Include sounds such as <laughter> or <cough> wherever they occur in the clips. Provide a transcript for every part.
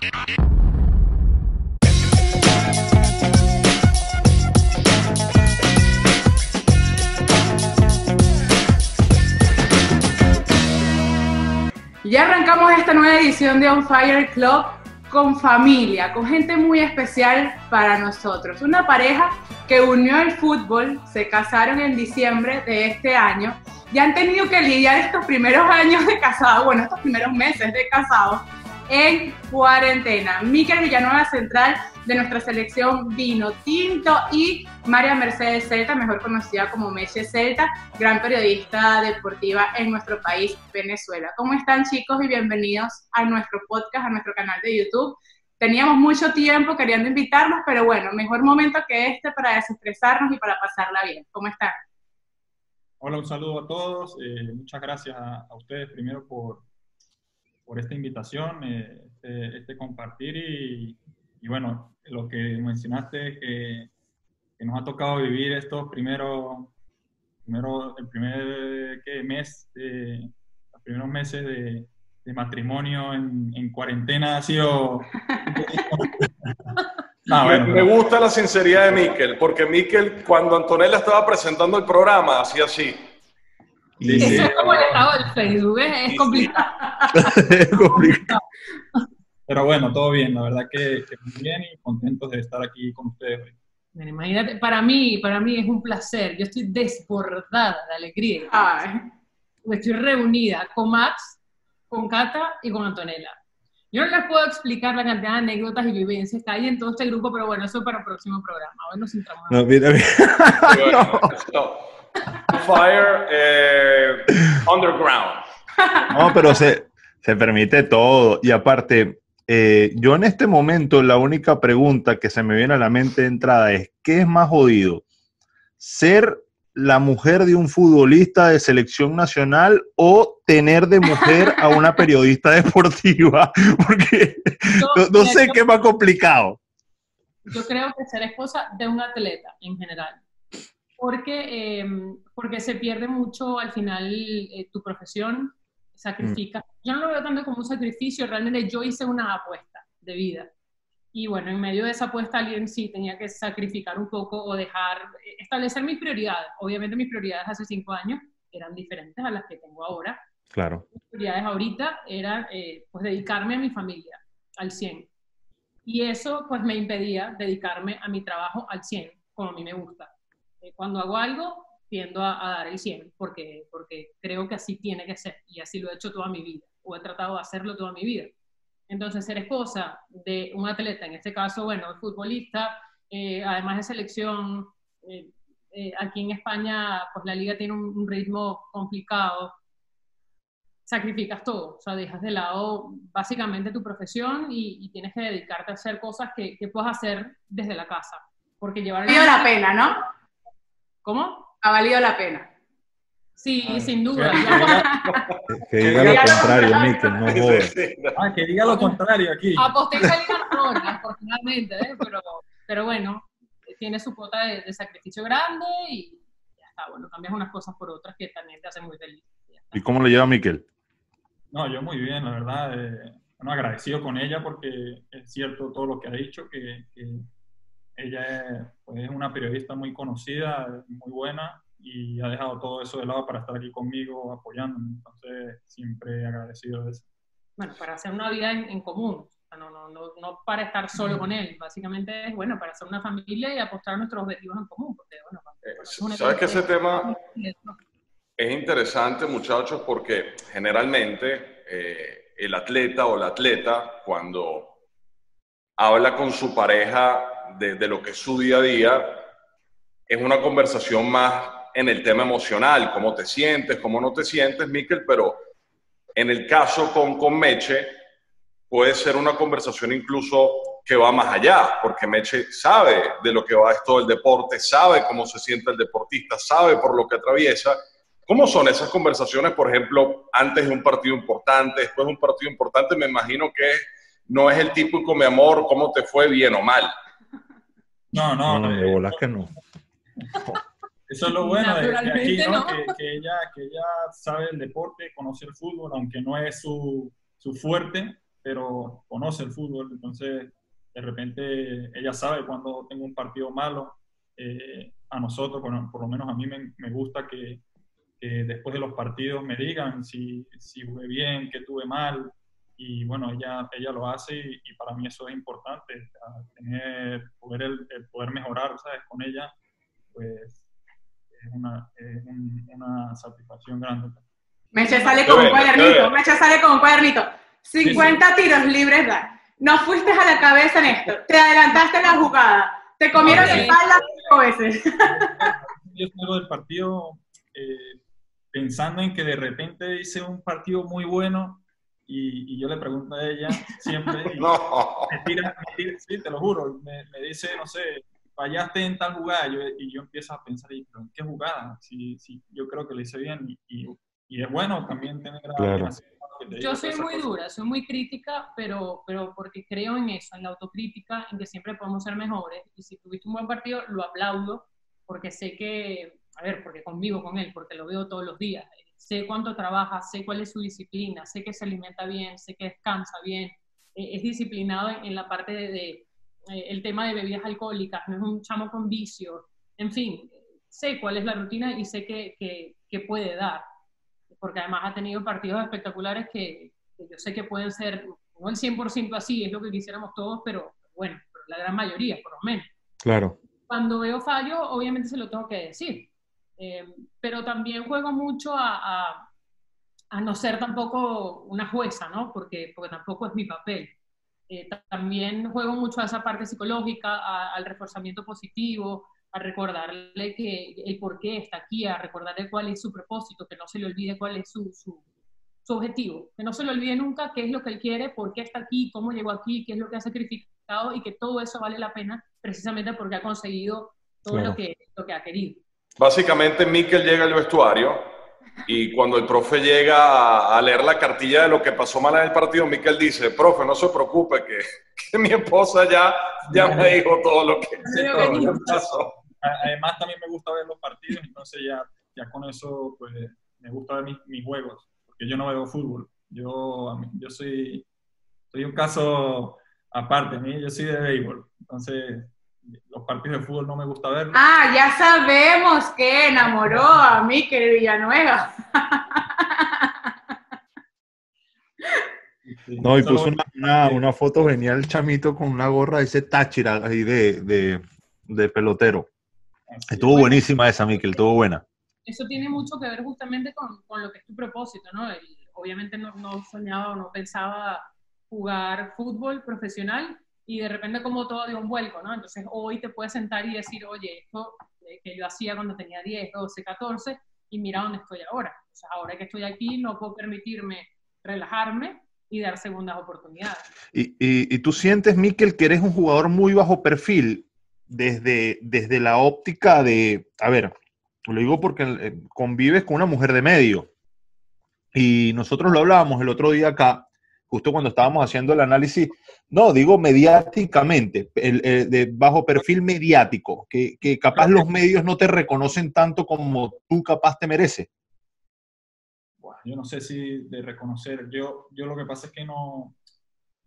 Ya arrancamos esta nueva edición de On Fire Club con familia, con gente muy especial para nosotros. Una pareja que unió el fútbol, se casaron en diciembre de este año y han tenido que lidiar estos primeros años de casado, bueno, estos primeros meses de casado en cuarentena. Miquel Villanueva Central de nuestra selección Vino Tinto y María Mercedes Celta, mejor conocida como Meche Celta, gran periodista deportiva en nuestro país, Venezuela. ¿Cómo están chicos y bienvenidos a nuestro podcast, a nuestro canal de YouTube? Teníamos mucho tiempo queriendo invitarlos, pero bueno, mejor momento que este para desestresarnos y para pasarla bien. ¿Cómo están? Hola, un saludo a todos. Eh, muchas gracias a, ustedes primero por, por esta invitación, eh, este, este, compartir y, y, bueno, lo que mencionaste que, que, nos ha tocado vivir estos primeros, primero, el primer mes, los primeros meses de, de matrimonio en, en, cuarentena ha sido... <laughs> me, gusta la sinceridad de Miquel, porque Miquel, cuando Antonella estaba presentando el programa, hacía así. Eso es como el estado del Facebook, ¿eh? es, complicado. <laughs> es complicado. Pero bueno, todo bien, la verdad que, muy bien y contentos de estar aquí con ustedes hoy. imagínate, para mí, para mí es un placer. Yo estoy desbordada de alegría. Estoy reunida con Max, con Cata y con Antonella. Yo no les puedo explicar la cantidad de anécdotas y vivencias que hay en todo este grupo, pero bueno, eso para el próximo programa. Hoy nos centramos. No, mira, mira. <laughs> <laughs> Fire eh, Underground. No, pero se, se permite todo. Y aparte, eh, yo en este momento la única pregunta que se me viene a la mente de entrada es, ¿qué es más jodido? ¿Ser la mujer de un futbolista de selección nacional o tener de mujer a una periodista deportiva? <laughs> Porque no, sé qué es más complicado. Yo creo que ser esposa de un atleta en general. Porque, em, porque se pierde mucho al final eh, tu profesión, sacrifica. Mm. Yo no lo veo tanto como un sacrificio, realmente yo hice una apuesta de vida y bueno, en medio de esa apuesta alguien sí tenía que sacrificar un poco o dejar, eh, establecer mis prioridades. Obviamente mis prioridades hace cinco años eran diferentes a las que tengo ahora. Claro. Mis prioridades ahorita eran eh, pues dedicarme a mi familia al 100. Y eso pues me impedía dedicarme a mi trabajo al 100, como a mí me gusta. Eh, cuando hago algo, tiendo a, a, dar el 100, porque, porque creo que así tiene que ser y así lo he hecho toda mi vida, o he tratado de hacerlo toda mi vida. Entonces, ser esposa de un atleta, en este caso, bueno, futbolista, eh, además de selección, eh, eh, aquí en España, pues la liga tiene un, ritmo complicado, sacrificas todo, o sea, dejas de lado básicamente tu profesión y, tienes que dedicarte a hacer cosas que, que puedas hacer desde la casa. Porque llevar... Valido la pena, ¿no? ¿Cómo? Ha valido la pena. Sí, sin duda. <laughs> Que, diga lo contrario, Mikel, no jodas. Ah, que diga lo contrario aquí. Aposté en Liga <laughs> afortunadamente, ¿eh? pero, pero bueno, tiene su cuota de, sacrificio grande y ya está, bueno, cambias unas cosas por otras que también te hacen muy feliz. ¿Y cómo le lleva Miquel? No, yo muy bien, la verdad. Eh, bueno, agradecido con ella porque es cierto todo lo que ha dicho, que, que ella es, pues, es una periodista muy conocida, muy buena, y ha dejado todo eso de lado para estar aquí conmigo apoyándome. Entonces, siempre agradecido de eso. Bueno, para hacer una vida en, común, no, no, no, no, para estar solo con él, básicamente es, bueno, para hacer una familia y apostar a nuestros objetivos en común. Porque, bueno, eh, ¿Sabes que ese tema es interesante, muchachos? Porque generalmente eh, el atleta o la atleta, cuando habla con su pareja de, lo que es su día a día, es una conversación más en el tema emocional, cómo te sientes, cómo no te sientes, Miquel, pero en el caso con, con Meche puede ser una conversación incluso que va más allá, porque Meche sabe de lo que va esto del deporte, sabe cómo se siente el deportista, sabe por lo que atraviesa. ¿Cómo son esas conversaciones, por ejemplo, antes de un partido importante, después de un partido importante? Me imagino que no es el típico, mi amor, cómo te fue, bien o mal. No, no, no, de bolas que no. <laughs> Eso es lo bueno de, aquí, ¿no? Que, ella, que ella sabe el deporte, conoce el fútbol, aunque no es su, su fuerte, pero conoce el fútbol, entonces de repente ella sabe cuando tengo un partido malo. Eh, a nosotros, bueno, por lo menos a mí me, me gusta que, que, después de los partidos me digan si, si jugué bien, qué tuve mal. Y bueno, ella, ella lo hace y, para mí eso es importante, tener, poder, el, poder mejorar, ¿sabes? Con ella, pues es una, es una satisfacción grande. Meche sale con un cuadernito, Meche sale con un cuadernito. 50 tiros libres, da. No fuiste a la cabeza en esto, te adelantaste en la jugada, te comieron la espalda cinco veces. <laughs> Yo salgo del partido eh, pensando en que de repente hice un partido muy bueno y, y yo le pregunto a ella siempre, y <laughs> no. me, tira, sí, te lo juro, me, me, dice, no sé, fallaste en tal jugada yo, y yo empiezo a pensar, ¿en qué jugada? Si, si yo creo que lo hice bien y, y, y es bueno también tener claro. Yo soy muy dura, soy muy crítica, pero, pero porque creo en eso, en la autocrítica, en que siempre podemos ser mejores. Y si tuviste un buen partido, lo aplaudo, porque sé que, a ver, porque convivo con él, porque lo veo todos los días. Sé cuánto trabaja, sé cuál es su disciplina, sé que se alimenta bien, sé que descansa bien, eh, es disciplinado en, la parte de, de eh, el tema de bebidas alcohólicas, no es un chamo con vicio, en fin, sé cuál es la rutina y sé que, que, que puede dar porque además ha tenido partidos espectaculares que, yo sé que pueden ser, no el 100% así, es lo que quisiéramos todos, pero bueno, la gran mayoría, por lo menos. Claro. Cuando veo fallo, obviamente se lo tengo que decir, eh, pero también juego mucho a, a, no ser tampoco una jueza, ¿no? Porque, porque tampoco es mi papel. Eh, también juego mucho a esa parte psicológica, al reforzamiento positivo, a recordarle que el por qué está aquí, a recordarle cuál es su propósito, que no se le olvide cuál es su, su, su, objetivo, que no se le olvide nunca qué es lo que él quiere, por qué está aquí, cómo llegó aquí, qué es lo que ha sacrificado y que todo eso vale la pena precisamente porque ha conseguido todo claro. lo, que, lo que ha querido. Básicamente, Miquel llega al vestuario y cuando el profe llega a, leer la cartilla de lo que pasó mal en el partido, Miquel dice, profe, no se preocupe, que, que mi esposa ya, ya me dijo todo lo que, todo lo que pasó. Además, también me gusta ver los partidos, entonces ya, ya con eso, pues, me gusta ver mis, mis juegos, porque yo no veo fútbol. Yo, yo soy, soy un caso aparte, ¿sí? yo soy de béisbol, entonces los partidos de fútbol no me gusta verlos. Ah, ya sabemos que enamoró a Miquel Villanueva. No, y puso una, una, una, foto genial, chamito, con una gorra ese Táchira ahí de, de, de pelotero. Así estuvo bueno. buenísima esa, Miquel, estuvo buena. Eso tiene mucho que ver justamente con, con lo que es tu propósito, ¿no? El, obviamente no, no soñaba o no pensaba jugar fútbol profesional, y de repente como todo dio un vuelco, ¿no? Entonces hoy te puedes sentar y decir, oye, esto que yo hacía cuando tenía 10, 12, 14, y mira dónde estoy ahora. O sea, ahora que estoy aquí no puedo permitirme relajarme y dar segundas oportunidades. Y, y, y tú sientes, Miquel, que eres un jugador muy bajo perfil desde, desde la óptica de, a ver, lo digo porque eh, convives con una mujer de medio. Y nosotros lo hablábamos el otro día acá, justo cuando estábamos haciendo el análisis, no, digo mediáticamente, el, el, de bajo perfil mediático, que, que capaz los medios no te reconocen tanto como tú capaz te mereces. Bueno, yo no sé si de reconocer, yo, yo lo que pasa es que no,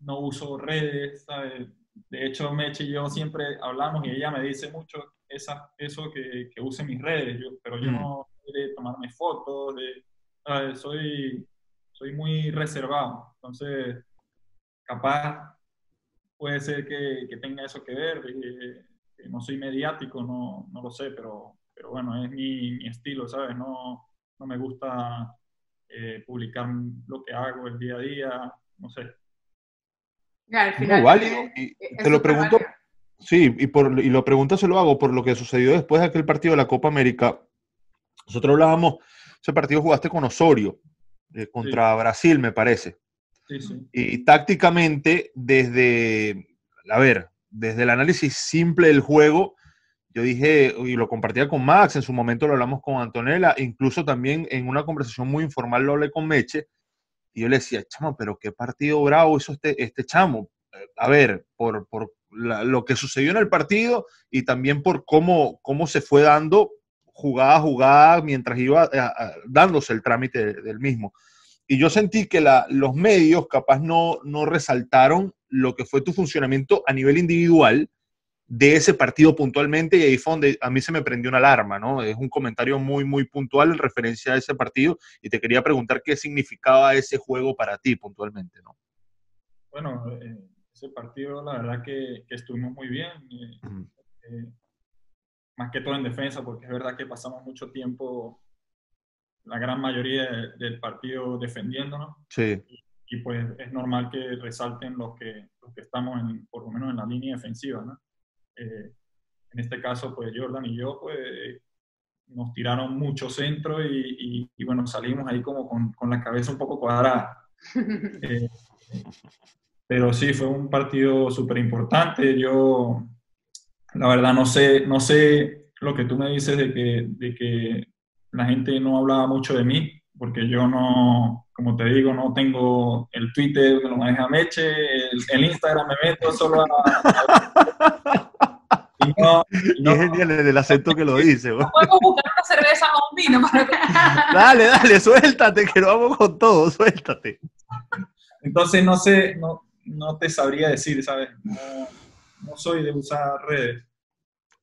no uso redes, ¿sabes? De hecho, Meche y yo siempre hablamos y ella me dice mucho esa, eso que, que use mis redes, yo, pero yo mm. no de tomarme fotos, de, ¿sabes? soy soy muy reservado. Entonces, capaz puede ser que, que tenga eso que ver, que, que, no soy mediático, no, no lo sé, pero, pero bueno, es mi, mi estilo, ¿sabes? No, no me gusta eh, publicar lo que hago el día a día, no sé. Al final, no, válido. Y te lo pregunto, válido. sí, y, por, y lo pregunto se lo hago por lo que sucedió después de aquel partido de la Copa América. Nosotros hablábamos, ese partido jugaste con Osorio, eh, contra sí. Brasil, me parece. Sí, sí. Y tácticamente, desde, a ver, desde el análisis simple del juego, yo dije, y lo compartía con Max, en su momento lo hablamos con Antonella, incluso también en una conversación muy informal lo hablé con Meche, y yo le decía, chamo, pero qué partido bravo hizo este, este chamo. A ver, por, por la, lo que sucedió en el partido y también por cómo, cómo se fue dando jugada a jugada mientras iba a, a, dándose el trámite del mismo. y yo sentí que la, los medios capaz no, no resaltaron lo que fue tu funcionamiento a nivel individual de ese partido puntualmente y ahí fue donde a mí se me prendió una alarma, ¿no? Es un comentario muy, muy puntual en referencia a ese partido y te quería preguntar qué significaba ese juego para ti puntualmente, ¿no? Bueno, eh, ese partido la verdad que, que estuvimos muy bien, eh, eh, más que todo en defensa, porque es verdad que pasamos mucho tiempo, la gran mayoría del partido defendiéndonos. Sí. Y, y, pues es normal que resalten los que, los que estamos en, por lo menos en la línea defensiva, ¿no? Eh, en este caso, pues Jordan y yo, pues nos tiraron mucho centro y, y, bueno, salimos ahí como con, con, la cabeza un poco cuadrada. <laughs> Eh, pero sí, fue un partido súper importante. Yo, la verdad, no sé, no sé lo que tú me dices de que, de que la gente no hablaba mucho de mí, porque yo no, como te digo, no tengo el Twitter que lo maneja Meche, el, el Instagram me meto solo a... <laughs> y no, y no, es genial el acento que lo dice. Podemos buscar una cerveza o un vino para que... <laughs> Dale, dale, suéltate, que lo vamos con todo, suéltate. Entonces, no sé, no, no te sabría decir, ¿sabes? No, no soy de usar redes.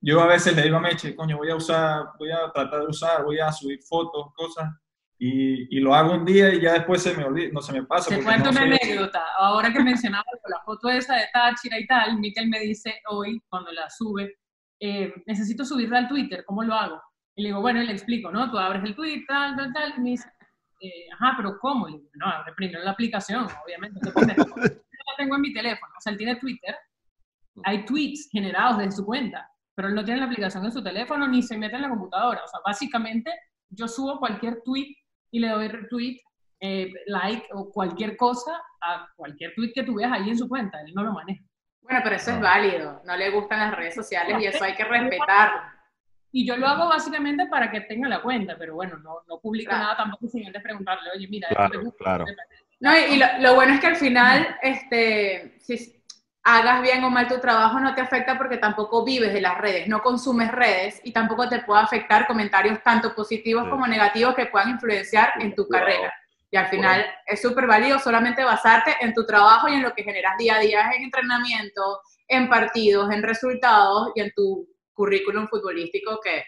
Yo a veces le digo a Meche, coño, voy a usar, voy a tratar de usar, voy a subir fotos, cosas, y, y, lo hago un día y ya después se me olvida, no se me pasa. Te cuento no una anécdota. Ahora que mencionaba la foto esa de Táchira y tal, Miquel me dice hoy, cuando la sube, eh, necesito subirla al Twitter, ¿cómo lo hago? Y le digo, bueno, y le explico, ¿no? Tú abres el Twitter, tal, tal, tal, y me dice, eh, ajá, pero ¿cómo? Le digo, no, abre primero la aplicación, obviamente. <laughs> Yo la tengo en mi teléfono, o sea, él tiene Twitter, hay tweets generados desde su cuenta, pero él no tiene la aplicación en su teléfono ni se mete en la computadora. O sea, básicamente yo subo cualquier tweet y le doy retweet, eh, like o cualquier cosa a cualquier tweet que tú veas ahí en su cuenta. Él no lo maneja. Bueno, pero eso es válido. No le gustan las redes sociales y eso hay que <laughs> respetarlo. Y yo lo hago básicamente para que tenga la cuenta, pero bueno, no, no publico claro. nada tampoco sin antes preguntarle, oye, mira, claro, esto te gusta. Claro. No, y, y lo, lo, bueno es que al final, este, si hagas bien o mal tu trabajo, no te afecta porque tampoco vives de las redes, no consumes redes y tampoco te puede afectar comentarios tanto positivos sí. como negativos que puedan influenciar en tu carrera. Y al final bueno. es súper válido solamente basarte en tu trabajo y en lo que generas día a día en entrenamiento, en partidos, en resultados y en tu currículum futbolístico que,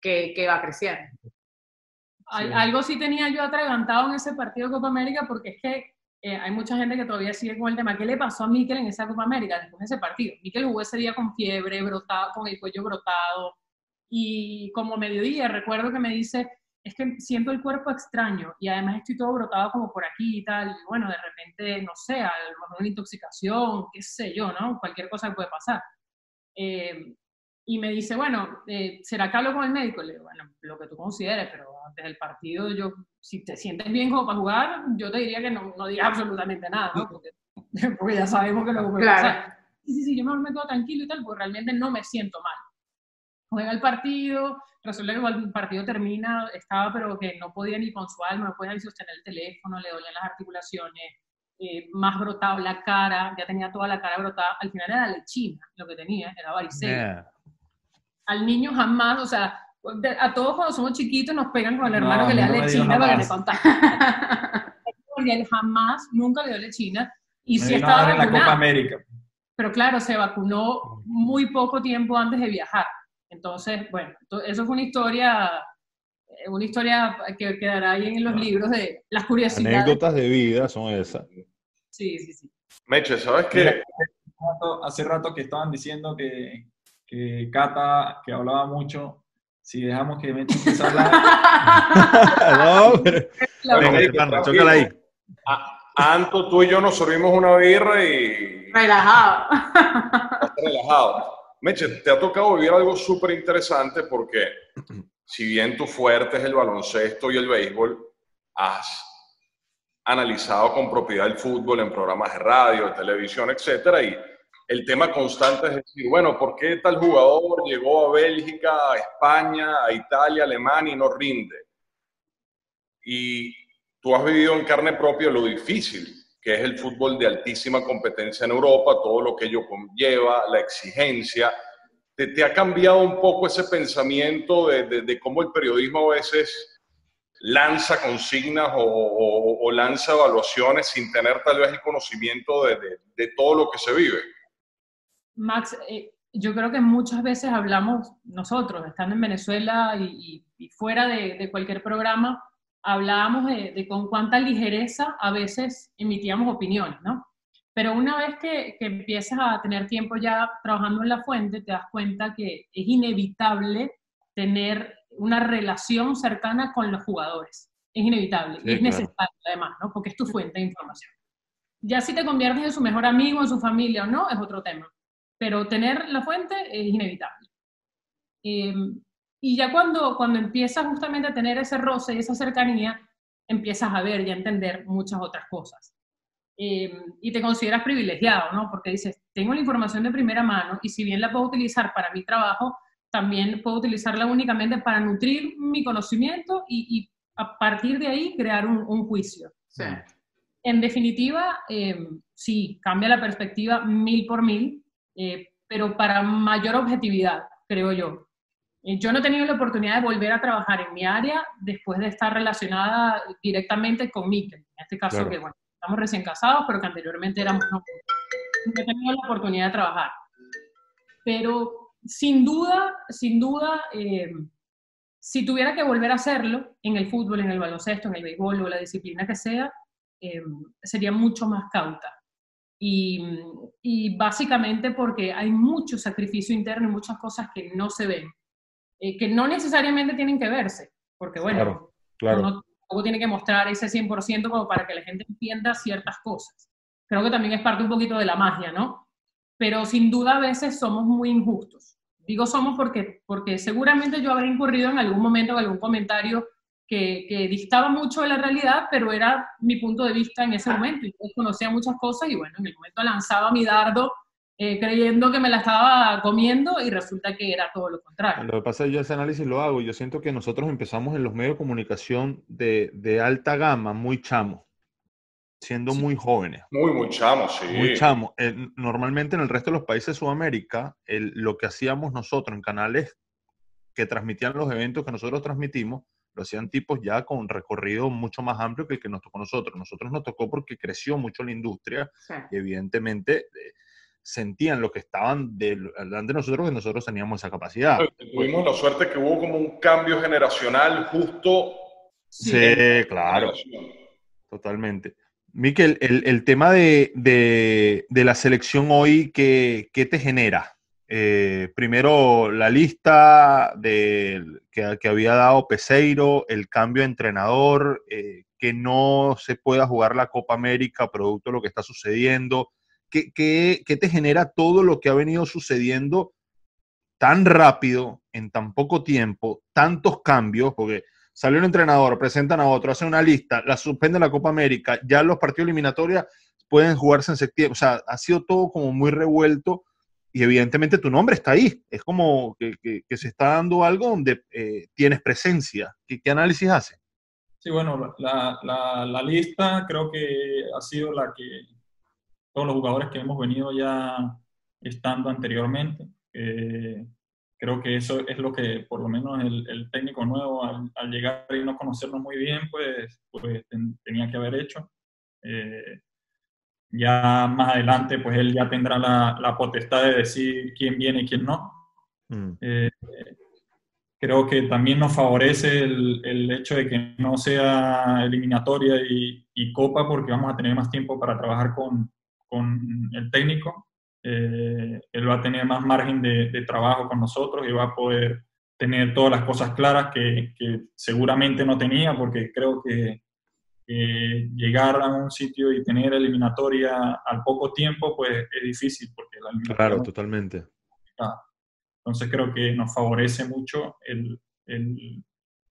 que, que va creciendo. Sí. Algo sí tenía yo atragantado en ese partido de Copa América porque es que eh, hay mucha gente que todavía sigue con el tema. ¿Qué le pasó a Miquel en esa Copa América después de ese partido? Miquel jugó ese día con fiebre, brotado, con el cuello brotado y como mediodía recuerdo que me dice, es que siento el cuerpo extraño y además estoy todo brotado como por aquí y tal. Y bueno, de repente, no sé, a lo mejor una intoxicación, qué sé yo, ¿no? Cualquier cosa que puede pasar. Eh, y me dice, bueno, eh, ¿será que hablo con el médico? Le digo, bueno, lo que tú consideres, pero antes del partido, yo, si te sientes bien como para jugar, yo te diría que no, no digas absolutamente nada, ¿no? Porque, <laughs> porque, ya sabemos que lo que claro. pasar. Sí, sí, sí, yo me quedo tranquilo y tal, porque realmente no me siento mal. Juega el partido, resulta que el partido termina, estaba pero que no podía ni con su alma, no podía ni sostener el teléfono, le dolían las articulaciones, eh, más brotado la cara, ya tenía toda la cara brotada, al final era lechina lo que tenía, era varicela. Yeah al niño jamás, o sea, a todos cuando somos chiquitos nos pegan con el hermano no, que le da no lechina para que le contagie. <laughs> y él jamás, nunca le dio lechina. Y sí estaba en la Copa América. Pero claro, se vacunó muy poco tiempo antes de viajar. Entonces, bueno, eso fue una historia, eh, una historia que quedará ahí en los libros de las curiosidades. Anécdotas de vida son esas. Sí, sí, sí. Meche, ¿sabes qué? Hace rato que estaban diciendo que, que Cata, que hablaba mucho, si dejamos que Meche empiece a hablar. <laughs> no, <laughs> pero... Venga, chócala ahí. Anto, tú y yo nos servimos una birra y... Relajado. Relajado. Meche, te ha tocado vivir algo súper interesante porque si bien tu fuerte es el baloncesto y el béisbol, has analizado con propiedad el fútbol en programas de radio, de televisión, etcétera, y el tema constante es decir, bueno, ¿por qué tal jugador llegó a Bélgica, a España, a Italia, a Alemania y no rinde? Y tú has vivido en carne propia lo difícil que es el fútbol de altísima competencia en Europa, todo lo que ello conlleva, la exigencia. ¿Te, ha cambiado un poco ese pensamiento de, cómo el periodismo a veces lanza consignas o, lanza evaluaciones sin tener tal vez el conocimiento de, todo lo que se vive. Max, eh, yo creo que muchas veces hablamos nosotros, estando en Venezuela y, fuera de, cualquier programa, hablábamos de, con cuánta ligereza a veces emitíamos opiniones, ¿no? Pero una vez que, que, empiezas a tener tiempo ya trabajando en la fuente, te das cuenta que es inevitable tener una relación cercana con los jugadores. Es inevitable y es necesario además, ¿no? Porque es tu fuente de información. Ya si te conviertes en su mejor amigo, en su familia o no, es otro tema. Pero tener la fuente es inevitable. Em, y ya cuando, cuando empiezas justamente a tener ese roce y esa cercanía, empiezas a ver y a entender muchas otras cosas. Em, y te consideras privilegiado, ¿no? Porque dices, tengo la información de primera mano y si bien la puedo utilizar para mi trabajo, también puedo utilizarla únicamente para nutrir mi conocimiento y, a partir de ahí crear un, juicio. En definitiva, em, sí, cambia la perspectiva mil por mil, eh, pero para mayor objetividad, creo yo. Eh, yo no he tenido la oportunidad de volver a trabajar en mi área después de estar relacionada directamente con Mikel. En este caso, que bueno, estamos recién casados, pero que anteriormente éramos no. he tenido la oportunidad de trabajar. Pero sin duda, sin duda, eh, si tuviera que volver a hacerlo en el fútbol, en el baloncesto, en el béisbol o la disciplina que sea, eh, sería mucho más cauta. Y, básicamente porque hay mucho sacrificio interno y muchas cosas que no se ven, eh, que no necesariamente tienen que verse, porque bueno, claro, uno tampoco tiene que mostrar ese 100% como para que la gente entienda ciertas cosas. Creo que también es parte un poquito de la magia, ¿no? Pero sin duda a veces somos muy injustos Digo somos porque, porque seguramente yo habré incurrido en algún momento en algún comentario que, que, distaba mucho de la realidad, pero era mi punto de vista en ese momento. Y yo conocía muchas cosas y bueno, en el momento lanzaba mi dardo eh, creyendo que me la estaba comiendo y resulta que era todo lo contrario. Lo que pasa es que yo ese análisis lo hago. Yo siento que nosotros empezamos en los medios de comunicación de, de alta gama, muy chamos siendo muy jóvenes. Muy, muy chamos, sí. Muy chamos. Eh, normalmente en el resto de los países de Sudamérica, lo que hacíamos nosotros en canales que transmitían los eventos que nosotros transmitimos, lo hacían tipos ya con un recorrido mucho más amplio que el que nos tocó a nosotros. Nosotros nos tocó porque creció mucho la industria y evidentemente eh, sentían lo que estaban delante de nosotros que nosotros teníamos esa capacidad. Tuvimos la suerte que hubo como un cambio generacional justo. Sí, claro. Totalmente. Miquel, el, tema de, la selección hoy, ¿qué, te genera? Eh, primero, la lista de, que, había dado Peseiro, el cambio de entrenador, eh, que no se pueda jugar la Copa América producto de lo que está sucediendo. ¿Qué, qué te genera todo lo que ha venido sucediendo tan rápido, en tan poco tiempo, tantos cambios? Porque salió un entrenador, presentan a otro, hacen una lista, la suspenden la Copa América, ya los partidos eliminatorios pueden jugarse en septiembre. O sea, ha sido todo como muy revuelto y evidentemente tu nombre está ahí. Es como que, se está dando algo donde eh, tienes presencia. ¿Qué, análisis hace? Sí, bueno, la, lista creo que ha sido la que todos los jugadores que hemos venido ya estando anteriormente. Eh, creo que eso es lo que por lo menos el, técnico nuevo al, llegar y no conocernos muy bien, pues, pues tenía que haber hecho. Eh, ya más adelante, pues él ya tendrá la, la, potestad de decir quién viene y quién no. Mm. Eh, creo que también nos favorece el, el, hecho de que no sea eliminatoria y, y, copa porque vamos a tener más tiempo para trabajar con, con el técnico eh, él va a tener más margen de, trabajo con nosotros y va a poder tener todas las cosas claras que, seguramente no tenía, porque creo que llegar a un sitio y tener eliminatoria al poco tiempo, pues es difícil, porque la Claro, totalmente. Entonces creo que nos favorece mucho el, el,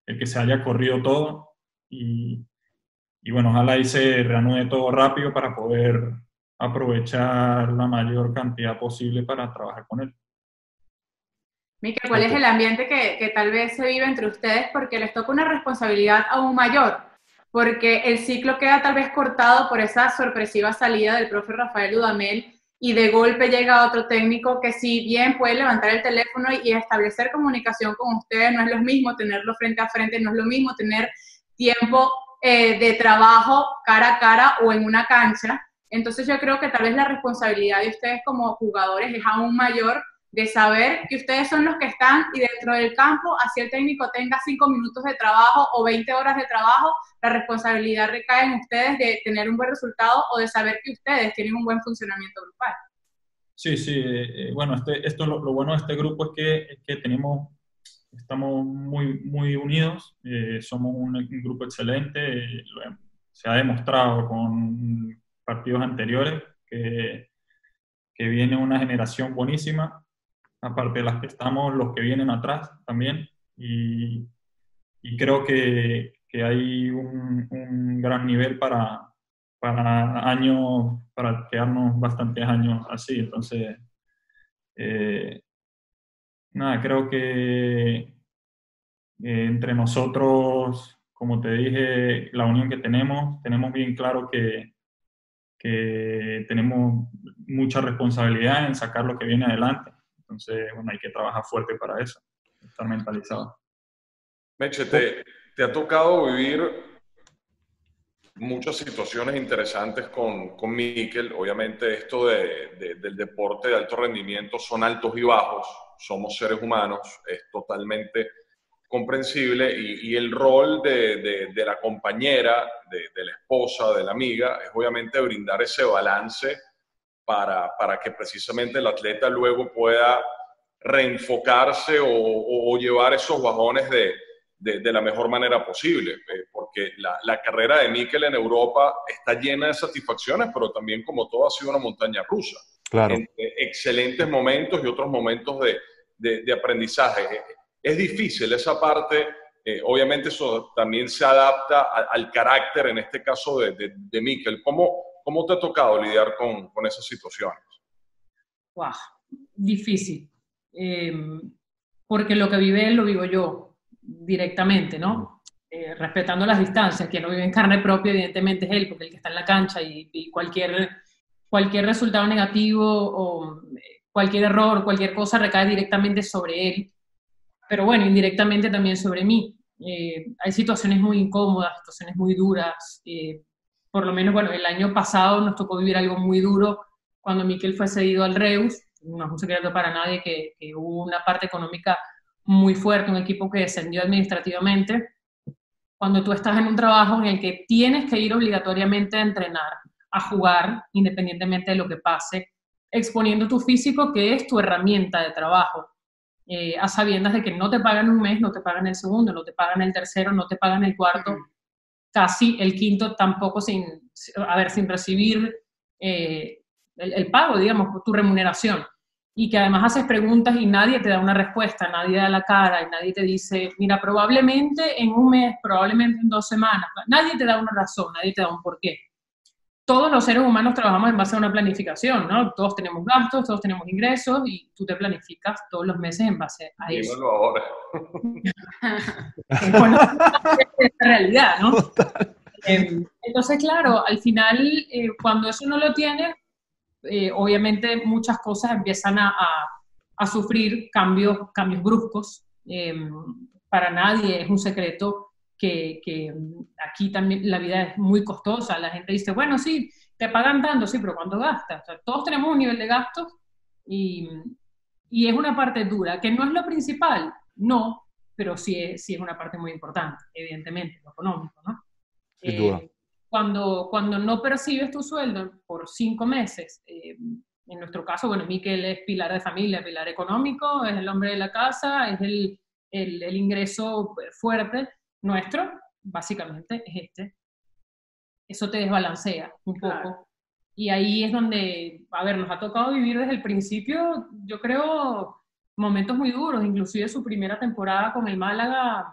el que se haya corrido todo y, y bueno, ojalá y se reanude todo rápido para poder aprovechar la mayor cantidad posible para trabajar con él. Mica, ¿cuál es el ambiente que, que, tal vez se vive entre ustedes? Porque les toca una responsabilidad aún mayor, porque el ciclo queda tal vez cortado por esa sorpresiva salida del profe Rafael Dudamel y de golpe llega otro técnico que si bien puede levantar el teléfono y establecer comunicación con ustedes, no es lo mismo tenerlo frente a frente, no es lo mismo tener tiempo eh, de trabajo cara a cara o en una cancha. Entonces yo creo que tal vez la responsabilidad de ustedes como jugadores es aún mayor de saber que ustedes son los que están y dentro del campo, así el técnico tenga cinco minutos de trabajo o 20 horas de trabajo, la responsabilidad recae en ustedes de tener un buen resultado o de saber que ustedes tienen un buen funcionamiento grupal. Sí, sí, eh, bueno, este, esto lo, bueno de este grupo es que, es que tenemos, estamos muy, muy unidos, eh, somos un, grupo excelente, se ha demostrado con partidos anteriores que, que viene una generación buenísima aparte de las que estamos, los que vienen atrás también. Y, creo que, hay un, gran nivel para, para años, para quedarnos bastantes años así. Entonces, eh, nada, creo que eh, entre nosotros, como te dije, la unión que tenemos, tenemos bien claro que, que tenemos mucha responsabilidad en sacar lo que viene adelante. Entonces, bueno, hay que trabajar fuerte para eso, estar mentalizado. Meche, te, ha tocado vivir muchas situaciones interesantes con, con Miquel. Obviamente esto de, del deporte de alto rendimiento son altos y bajos, somos seres humanos, es totalmente comprensible y, y el rol de, de la compañera, de, la esposa, de la amiga, es obviamente brindar ese balance para, para que precisamente el atleta luego pueda reenfocarse o, o llevar esos bajones de, de, la mejor manera posible, eh, porque la, la, carrera de Mikel en Europa está llena de satisfacciones, pero también como todo ha sido una montaña rusa. Claro. excelentes momentos y otros momentos de, de, aprendizaje. Eh, es difícil esa parte, eh, obviamente eso también se adapta al carácter, en este caso de, de, Mikel. ¿Cómo, ¿Cómo te ha tocado lidiar con, con esas situaciones? Wow, difícil. Em, porque lo que vive él lo vivo yo directamente, ¿no? Eh, respetando las distancias. Quien no vive en carne propia, evidentemente, es él, porque el que está en la cancha y, cualquier, cualquier resultado negativo o eh, cualquier error, cualquier cosa recae directamente sobre él. Pero bueno, indirectamente también sobre mí. Eh, hay situaciones muy incómodas, situaciones muy duras por lo menos, bueno, el año pasado nos tocó vivir algo muy duro cuando Miquel fue cedido al Reus, no es un secreto para nadie que, hubo una parte económica muy fuerte, un equipo que descendió administrativamente. Cuando tú estás en un trabajo en el que tienes que ir obligatoriamente a entrenar, a jugar, independientemente de lo que pase, exponiendo tu físico, que es tu herramienta de trabajo, eh, a sabiendas de que no te pagan un mes, no te pagan el segundo, no te pagan el tercero, no te pagan el cuarto, casi el quinto tampoco sin, a ver, sin recibir eh, el, pago, digamos, tu remuneración. Y que además haces preguntas y nadie te da una respuesta, nadie da la cara y nadie te dice, mira, probablemente en un mes, probablemente en dos semanas, nadie te da una razón, nadie te da un porqué todos los seres humanos trabajamos en base a una planificación, ¿no? Todos tenemos gastos, todos tenemos ingresos y tú te planificas todos los meses en base a eso. Dímelo ahora. <laughs> es la realidad, ¿no? Em, entonces, claro, al final, eh, cuando eso no lo tienes, eh, obviamente muchas cosas empiezan a, a, sufrir cambios, cambios bruscos. Para nadie es un secreto que, aquí también la vida es muy costosa. La gente dice, bueno, sí, te pagan tanto, sí, pero ¿cuánto gastas? todos tenemos un nivel de gastos y, y, es una parte dura, que no es lo principal, no, pero sí es, sí es una parte muy importante, evidentemente, lo económico, ¿no? Eh, cuando, cuando no percibes tu sueldo por cinco meses, eh, en nuestro caso, bueno, Miquel es pilar de familia, pilar económico, es el hombre de la casa, es el, el, el ingreso fuerte, nuestro, básicamente, es este. Eso te desbalancea un poco. Y ahí es donde, a ver, nos ha tocado vivir desde el principio, yo creo, momentos muy duros, inclusive su primera temporada con el Málaga,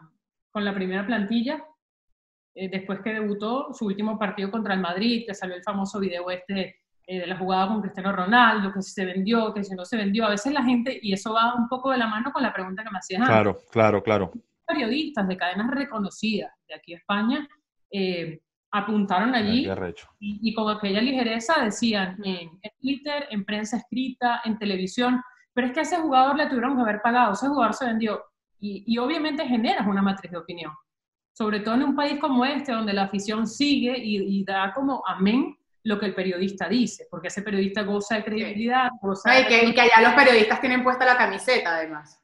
con la primera plantilla, eh, después que debutó su último partido contra el Madrid, que salió el famoso video este eh, de la jugada con Cristiano Ronaldo, que si se vendió, que si no se vendió. A veces la gente, y eso va un poco de la mano con la pregunta que me hacías antes. Claro, claro, claro periodistas de cadenas reconocidas de aquí a España eh, apuntaron allí y, con aquella ligereza decían en, Twitter, en prensa escrita, en televisión, pero es que a ese jugador le tuvieron que haber pagado, ese jugador se vendió y, obviamente generas una matriz de opinión. sobre todo en un país como este, donde la afición sigue y, da como amén lo que el periodista dice, porque ese periodista goza de credibilidad. Goza y, que, allá los periodistas tienen puesta la camiseta, además.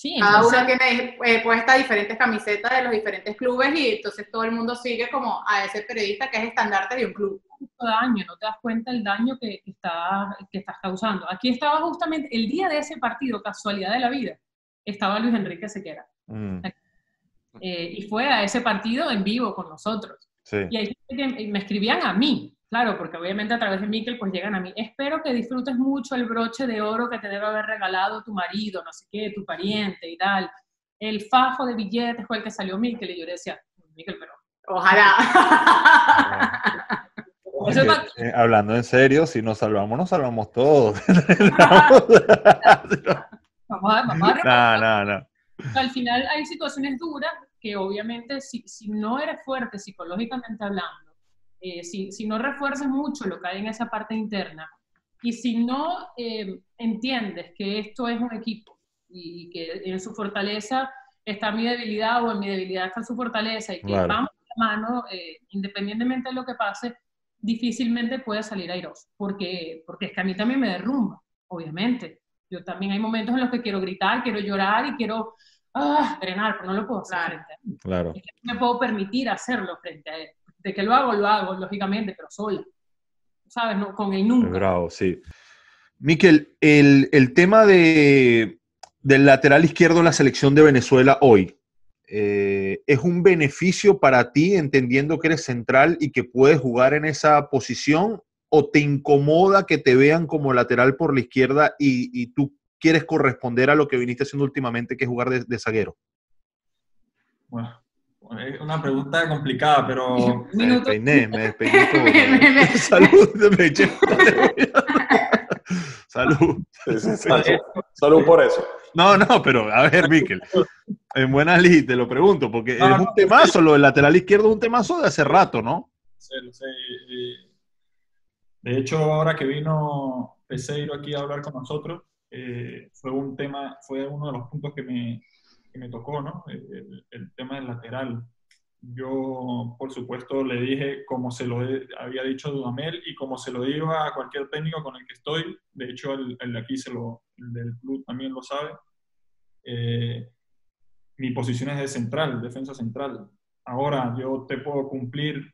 Sí, Cada uno tiene eh, puesta diferentes camisetas de los diferentes clubes y entonces todo el mundo sigue como a ese periodista que es estandarte de un club. Daño, no te das cuenta el daño que, está, que estás causando. Aquí estaba justamente el día de ese partido, casualidad de la vida, estaba Luis Enrique Sequera. Mm. Eh, y fue a ese partido en vivo con nosotros. Y ahí me escribían a mí, claro, porque obviamente a través de Miquel pues llegan a mí. Espero que disfrutes mucho el broche de oro que te debe haber regalado tu marido, no sé qué, tu pariente y tal. El fajo de billetes fue el que salió Miquel y yo le decía, Miquel, pero... Ojalá. <laughs> Eh, hablando en serio, si nos salvamos, nos salvamos todos. <laughs> vamos a, vamos a no, no, no. Al final hay situaciones duras que obviamente si, si no eres fuerte psicológicamente hablando, eh, si, si, no refuerzas mucho lo que hay en esa parte interna y si no eh, entiendes que esto es un equipo y que en su fortaleza está mi debilidad o en mi debilidad está su fortaleza y que vamos de la mano, eh, independientemente de lo que pase, difícilmente puede salir airoso, porque, porque es que a mí también me derrumba, obviamente. Yo también hay momentos en los que quiero gritar, quiero llorar y quiero ah, drenar, pero no lo puedo hacer él. Claro. no me puedo permitir hacerlo frente a él. De que lo hago, lo hago, lógicamente, pero sola. ¿Sabes? No, con él nunca. Bravo, sí. Miquel, el, el tema de, del lateral izquierdo en la selección de Venezuela hoy, eh, ¿es un beneficio para ti entendiendo que eres central y que puedes jugar en esa posición? ¿O te incomoda que te vean como lateral por la izquierda y, y tú quieres corresponder a lo que viniste haciendo últimamente, que es jugar de, zaguero? Bueno, una pregunta complicada, pero... Me despeiné, me despeiné. <laughs> <laughs> Salud, me eché. <laughs> Salud. Salud por eso. No, no, pero a ver, Miquel, en buena ley te lo pregunto, porque es un temazo, lo del lateral izquierdo es un temazo de hace rato, ¿no? Sí, sí. De hecho, ahora que vino Peseiro aquí a hablar con nosotros, eh, fue un tema, fue uno de los puntos que me, que me tocó, ¿no? El, el, tema del lateral. Yo, por supuesto, le dije, como se lo había dicho Dudamel y como se lo digo a cualquier técnico con el que estoy, de hecho, el, el de aquí, se lo, el del club también lo sabe, eh, mi posición es de central, defensa central. Ahora, yo te puedo cumplir,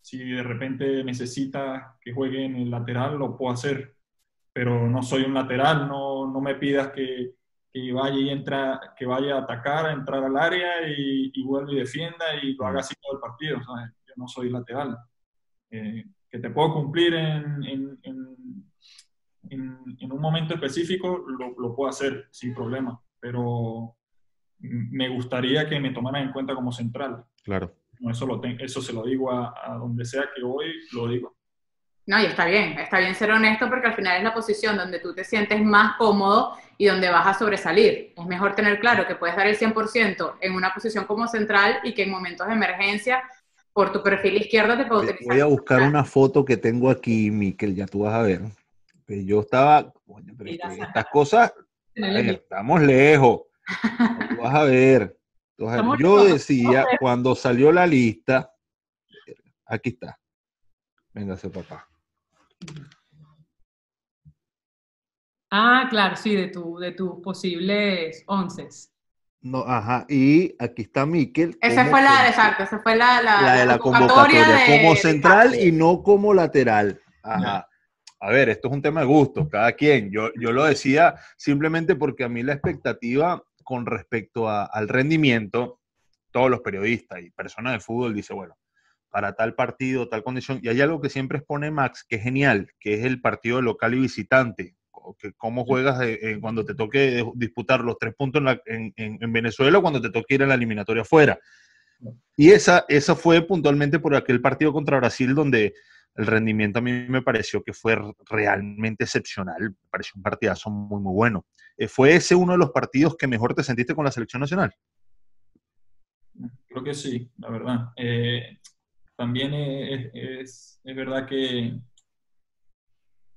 si de repente necesitas que juegue en el lateral, lo puedo hacer pero no soy un lateral, no, no me pidas que, que, vaya y entra, que vaya a atacar, a entrar al área y, y vuelva y defienda y lo haga así todo el partido. Yo no soy lateral. Eh, que te puedo cumplir en, en, en, en un momento específico, lo, lo, puedo hacer sin problema, pero me gustaría que me tomaran en cuenta como central. Claro. eso, lo eso se lo digo a, a donde sea que voy, lo digo. No, y está bien, está bien ser honesto porque al final es la posición donde tú te sientes más cómodo y donde vas a sobresalir. Es mejor tener claro que puedes dar el 100% en una posición como central y que en momentos de emergencia, por tu perfil izquierdo, te puedo utilizar. Voy a buscar una foto que tengo aquí, Miquel, ya tú vas a ver. Yo estaba, pero estas cosas, estamos lejos. Tú vas a ver. yo decía, cuando salió la lista, aquí está. Véngase, papá. Ah, claro, sí, de, tu, de tus posibles once. No, ajá, y aquí está Miquel. Esa fue la, exacto, esa fue la, la, de la convocatoria, como central y no como lateral. Ajá. A ver, esto es un tema de gusto, cada quien. Yo, yo lo decía simplemente porque a mí la expectativa con respecto al rendimiento, todos los periodistas y personas de fútbol dicen, bueno, para tal partido, tal condición. Y hay algo que siempre expone Max, que es genial, que es el partido local y visitante. Que cómo juegas cuando te toque disputar los tres puntos en, en, Venezuela o cuando te toque ir a la eliminatoria afuera. Y esa, esa fue puntualmente por aquel partido contra Brasil donde el rendimiento a mí me pareció que fue realmente excepcional. Me pareció un partidazo muy, muy bueno. Eh, ¿Fue ese uno de los partidos que mejor te sentiste con la selección nacional? Creo que sí, la verdad. Eh, también es, es, verdad que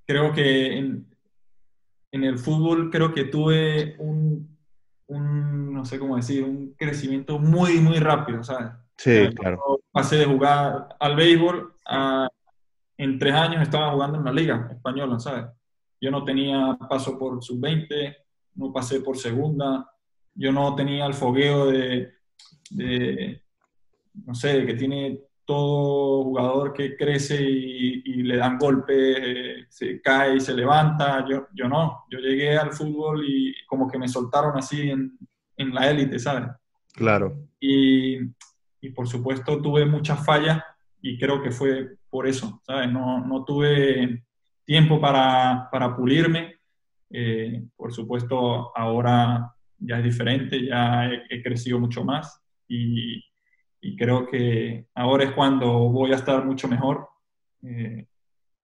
creo que en, en, el fútbol creo que tuve un, un, no sé cómo decir, un crecimiento muy, muy rápido, ¿sabes? Sí, claro. Pasé de jugar al béisbol a, en tres años estaba jugando en la liga española, ¿sabes? Yo no tenía paso por sub-20, no pasé por segunda, yo no tenía el fogueo de, de no sé, que tiene todo jugador que crece y, le dan golpes, se cae y se levanta. Yo, yo no, yo llegué al fútbol y como que me soltaron así en, en la élite, ¿sabes? Claro. Y, y, por supuesto tuve muchas fallas y creo que fue por eso, ¿sabes? No, no tuve tiempo para, para pulirme. Eh, por supuesto, ahora ya es diferente, ya he, he crecido mucho más y, y creo que ahora es cuando voy a estar mucho mejor, eh,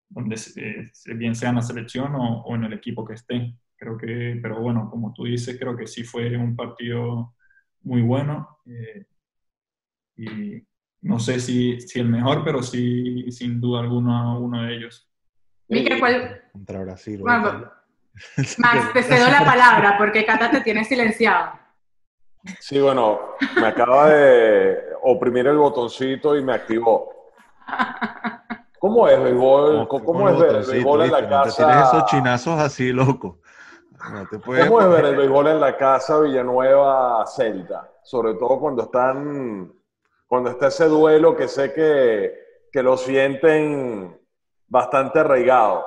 donde eh, bien sea en la selección o, o, en el equipo que esté. Creo que, pero bueno, como tú dices, creo que sí fue un partido muy bueno eh, y no sé si, si, el mejor, pero sí, sin duda alguna, uno de ellos. Mica, ¿cuál? Contra Brasil. Bueno, <laughs> Max, te cedo la palabra porque Cata te tiene silenciado. Sí, bueno, me acaba de oprimir el botoncito y me activó. <laughs> ¿Cómo es béisbol? ¿Cómo, ¿Cómo es ver el béisbol en la casa? No tienes esos chinazos así, loco. No te puedes ¿Cómo es ver el béisbol en la casa Villanueva Celta? Sobre todo cuando están, cuando está ese duelo que sé que, que lo sienten bastante arraigado.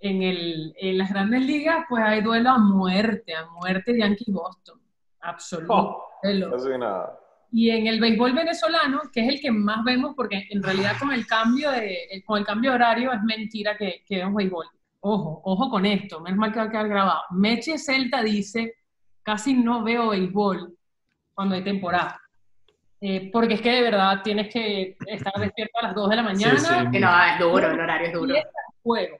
En, el, en las grandes ligas, pues hay duelo a muerte, a muerte Yankee-Boston. Absoluto. Oh, <laughs> no nada. Y en el béisbol venezolano, que es el que más vemos, porque en realidad con el cambio de, con el cambio de horario es mentira que, que un béisbol. Ojo, ojo con esto, menos mal que va a quedar grabado. Meche Celta dice, casi no veo béisbol cuando hay temporada. Eh, porque es que de verdad tienes que estar despierto a las 2 de la mañana. Sí, sí. No, es duro, el horario es duro. Juego.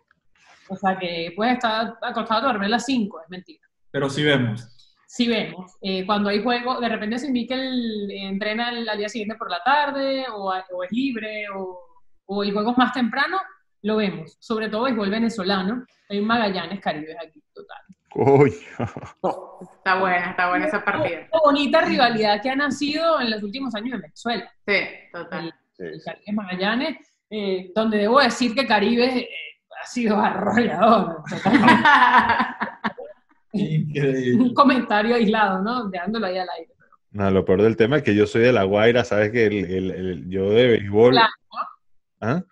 O sea que puedes estar acostado a dormir a las 5, es mentira. Pero sí vemos sí vemos. Eh, cuando hay juego, de repente si Mikel entrena al, día siguiente por la tarde, o, o es libre, o, o, el juego es más temprano, lo vemos. Sobre todo béisbol venezolano. Hay un Magallanes Caribe aquí, total. Uy. Está buena, está buena esa partida. Una bonita rivalidad que ha nacido en los últimos años en Venezuela. Sí, total. El, el Caribe Magallanes, eh, donde debo decir que Caribe eh, ha sido arrollador. <laughs> un comentario aislado, ¿no? Dejándolo ahí al aire. No, lo peor del tema es que yo soy de La Guaira, ¿sabes? Que el, el, el yo de béisbol... ¿Ah?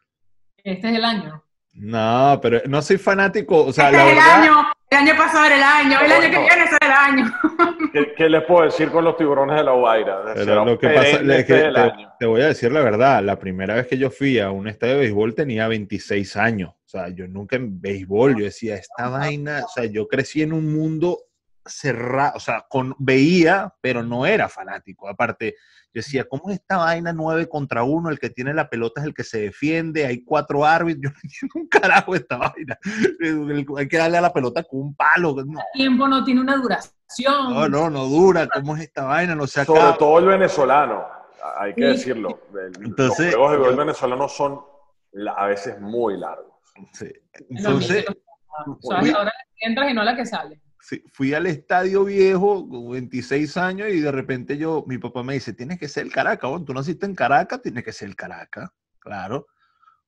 Este es el año. No, pero no soy fanático, o sea, este la es el verdad... año, el año pasado era el año, el año que viene será el año. <laughs> ¿Qué, ¿Qué, les puedo decir con los tiburones de La Guaira? Pero lo que pasa es que te, te, voy a decir la verdad, la primera vez que yo fui a un estadio de béisbol tenía 26 años, o sea, yo nunca en béisbol, yo decía, esta vaina, o sea, yo crecí en un mundo cerrado, o sea, con, veía, pero no era fanático. Aparte, yo decía, ¿cómo es esta vaina 9 contra 1? El que tiene la pelota es el que se defiende, hay cuatro árbitros, <laughs> yo no entiendo un carajo esta vaina. Hay que darle a la pelota con un palo. No. El tiempo no tiene una duración. No, no, no dura. ¿Cómo es esta vaina? No se acaba. Sobre todo el venezolano, hay que decirlo. Entonces, Los juegos de gol venezolanos son a veces muy largos. Sí. Entonces, o sea, ahora entras y no la que sale fui al estadio viejo con 26 años y de repente yo, mi papá me dice, tienes que ser el Caracas, tú naciste en Caracas, tienes que ser el Caracas, claro.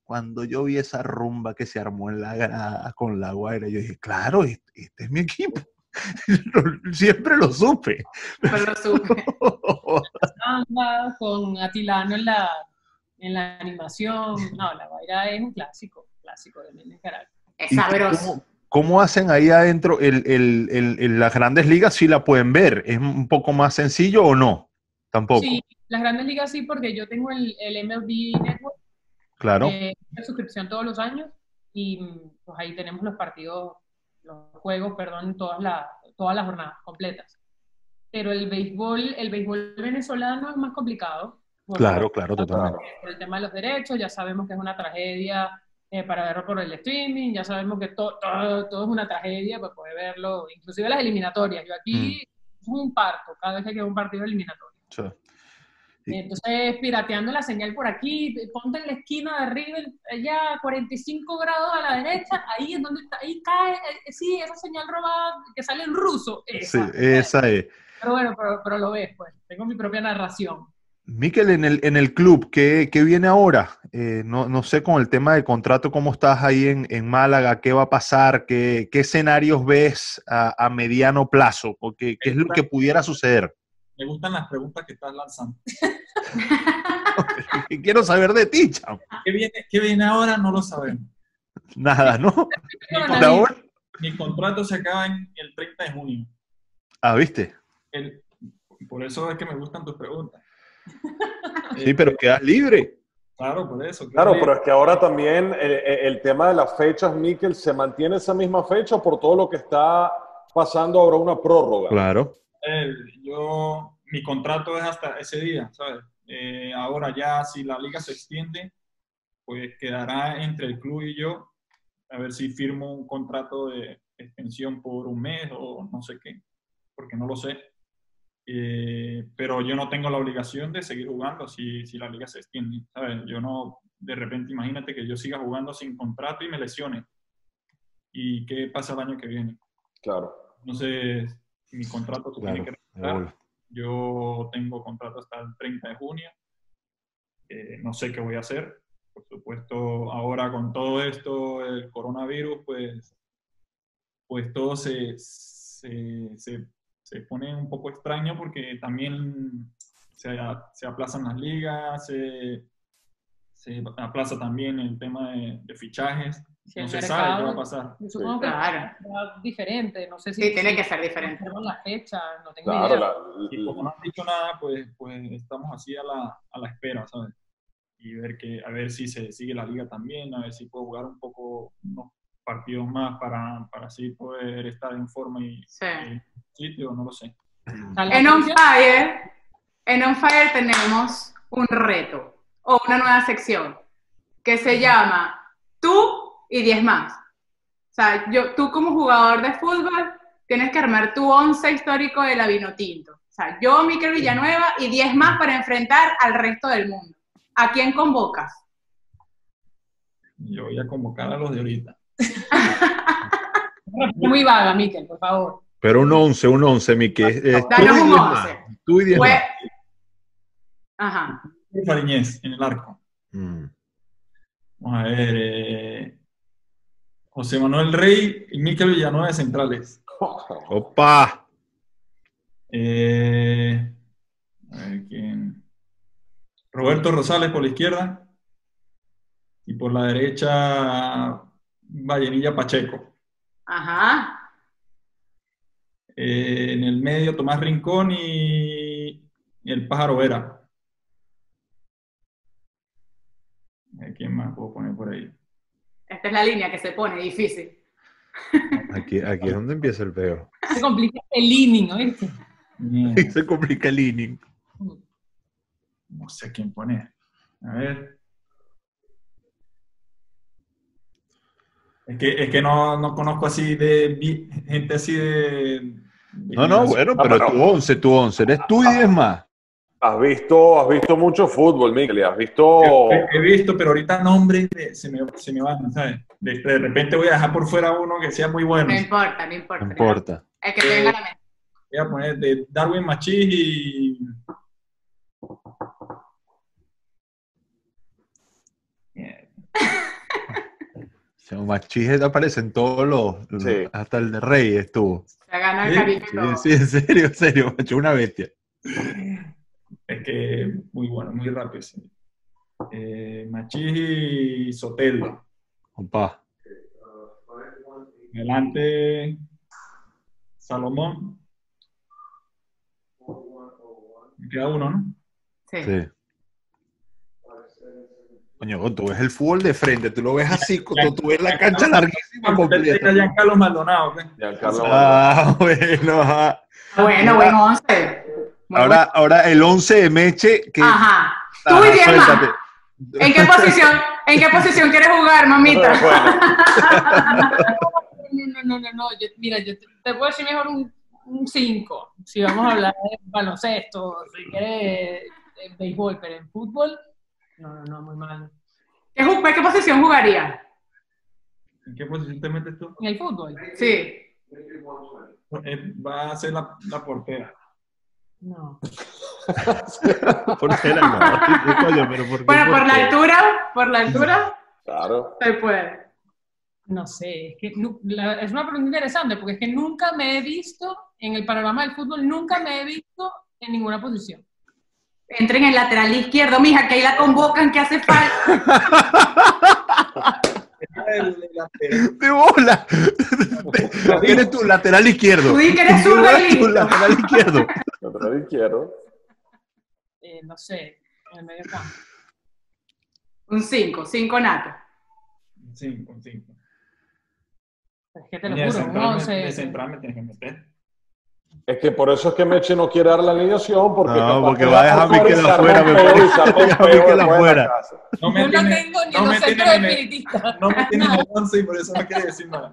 Cuando yo vi esa rumba que se armó en la grada con la Guaira, yo dije, claro, este, este es mi equipo. <laughs> Siempre lo supe. Pero lo supe. <laughs> con Atilano en la, en la animación. No, la Guaira es un clásico, clásico de Caracas. Es sabroso. ¿Cómo hacen ahí adentro el, el, el, las grandes ligas? Si la pueden ver, ¿es un poco más sencillo o no? Tampoco. Sí, las grandes ligas sí, porque yo tengo el, MLB Network. Claro. Eh, suscripción todos los años y pues ahí tenemos los partidos, los juegos, perdón, todas, la, todas las jornadas completas. Pero el béisbol, el béisbol venezolano es más complicado. Claro, claro, totalmente. Por el tema de los derechos, ya sabemos que es una tragedia eh, para verlo por el streaming, ya sabemos que todo, todo, es una tragedia para poder verlo, inclusive las eliminatorias. Yo aquí mm. es un parto cada vez que hay un partido eliminatorio. Sí. Entonces, pirateando la señal por aquí, ponte en la esquina de arriba, allá a 45 grados a la derecha, ahí es donde está, ahí cae, eh, sí, esa señal robada que sale en ruso. Esa, sí, esa es. Pero bueno, pero, lo ves, pues, tengo mi propia narración. Miquel, en el, en el club, ¿qué, qué viene ahora? Eh, no, no, sé con el tema de contrato, ¿cómo estás ahí en, en Málaga? ¿Qué va a pasar? ¿Qué, qué escenarios ves a, a mediano plazo? Porque, ¿Qué es lo que pudiera suceder? Me gustan las preguntas que estás lanzando. <laughs> Quiero saber de ti, chamo. ¿Qué viene, ¿Qué viene ahora? No lo sabemos. Nada, ¿no? Mi, mi contrato se acaba en el 30 de junio. Ah, ¿viste? El, por eso es que me gustan tus preguntas. Sí, pero quedas libre. Claro, por eso. Claro, pero es que ahora también el, el, tema de las fechas, Miquel, ¿se mantiene esa misma fecha por todo lo que está pasando ahora una prórroga? Claro. Eh, yo, mi contrato es hasta ese día, ¿sabes? Eh, ahora ya, si la liga se extiende, pues quedará entre el club y yo a ver si firmo un contrato de extensión por un mes o no sé qué, porque no lo sé. Eh, pero yo no tengo la obligación de seguir jugando si, si la liga se extiende, ¿sabes? Yo no, de repente, imagínate que yo siga jugando sin contrato y me lesione. ¿Y qué pasa el año que viene? Claro. Entonces, mi contrato tiene que respetar. Yo tengo contrato hasta el 30 de junio. Eh, no sé qué voy a hacer. Por supuesto, ahora con todo esto, el coronavirus, pues, pues todo se, se, se, pone un poco extraño porque también se, se aplazan las ligas, se, se, aplaza también el tema de, de fichajes no se sabe qué va a pasar. Supongo que claro. diferente, no sé si... Sí, tiene que ser diferente. la fecha, no tengo idea. y como no han dicho nada, pues, pues estamos así a la, a la espera, ¿sabes? Y ver que, a ver si se sigue la liga también, a ver si puedo jugar un poco unos partidos más para, para así poder estar en forma y, sí. sitio, no lo sé. En On Fire, en On Fire tenemos un reto o una nueva sección que se llama Tú y 10 más. O sea, yo, tú como jugador de fútbol tienes que armar tu once histórico de la Vinotinto. O sea, yo, Miquel Villanueva y 10 más para enfrentar al resto del mundo. ¿A quién convocas? Yo voy a convocar a los de ahorita. <laughs> Muy vaga, Miquel, por favor. Pero un 11, un 11, Miquel. Eh, Danos un 11. Tú y 10 más. Ajá. Fariñez en el arco. Mm. Vamos a ver. Eh, José Manuel Rey y Miquel Villanueva de centrales. <laughs> ¡Opa! Eh, a ver quién. Roberto Rosales por la izquierda. Y por la derecha, Vallenilla Pacheco. Ajá. Eh, en el medio, Tomás Rincón y, y el Pájaro Vera. ¿Quién más puedo poner por ahí? Esta es la línea que se pone difícil. Aquí, aquí es donde empieza el peor. <laughs> Se complica el inning, ¿oíste? <laughs> Se complica el inning. No sé quién poner. A ver. Es que, es que no, no conozco así de gente así de. no, no, bueno, pero, ah, pero tu 11, tu 11, eres tú y 10 más. Has visto, has visto mucho fútbol, Miguel, has visto... He, visto, pero ahorita nombres se me, se me van, ¿sabes? De, de, repente voy a dejar por fuera uno que sea muy bueno. No importa, no importa. No importa. Es que venga la mente. Voy a poner de Darwin Machís y... Machís <laughs> aparece en todos los... Sí. Hasta el de Rey estuvo. Se ganado el cariño. Sí, sí, en serio, en serio, macho, una bestia. Es que muy bueno, muy rápido. Sí. Eh, Machis y Sotelo. Opa. Adelante, Salomón. Me queda uno, ¿no? Sí. sí. Coño, tú ves el fútbol de frente, tú lo ves así, cuando tú ves la cancha larguísima completa. Giancarlo Maldonado, ¿qué? Giancarlo ah, bueno. Ah, bueno, buen once ahora, ahora el 11 de Meche. Que, Ajá. Tú y Diema. ¿En qué posición, ¿En qué posición quieres jugar, mamita? <laughs> no, no, no, no, Yo, mira, yo te, puedo decir mejor un 5, si vamos a hablar de baloncesto, si quieres en béisbol, pero en fútbol, no, no, no, muy mal. ¿Qué, qué posición jugaría? ¿En qué posición te metes tú? En el fútbol, Sí. Eh, va a ser la, la portera. no. Portera no. Coño, pero ¿por qué Bueno, por la altura, por la altura, Claro. se puede. No sé, es que la- es una pregunta interesante porque es que nunca me he visto en el panorama del fútbol, nunca me he visto en ninguna posición. Entren en el lateral izquierdo, mija, que ahí la convocan, que hace falta. <laughs> ¡De bola! <laughs> Eres tu lateral izquierdo. Tú di que eres zurdo Tu lateral izquierdo. <laughs> Lateral izquierdo. Eh, no sé, en el medio campo. Un 5, 5 nato. Cinco, cinco. Es que te lo juro, un central, me- 11. de central me tienes que meter. Es que por eso es que Meche no quiere dar la alineación, porque, No, porque que va a dejar a arma afuera, me peo parece. y se arma un Deja a peo Mikel después en la afuera. casa. No me Yo no tiene- tengo ni no los centros espiritistas. No me tiene en el 11 y por eso no quiere decir nada.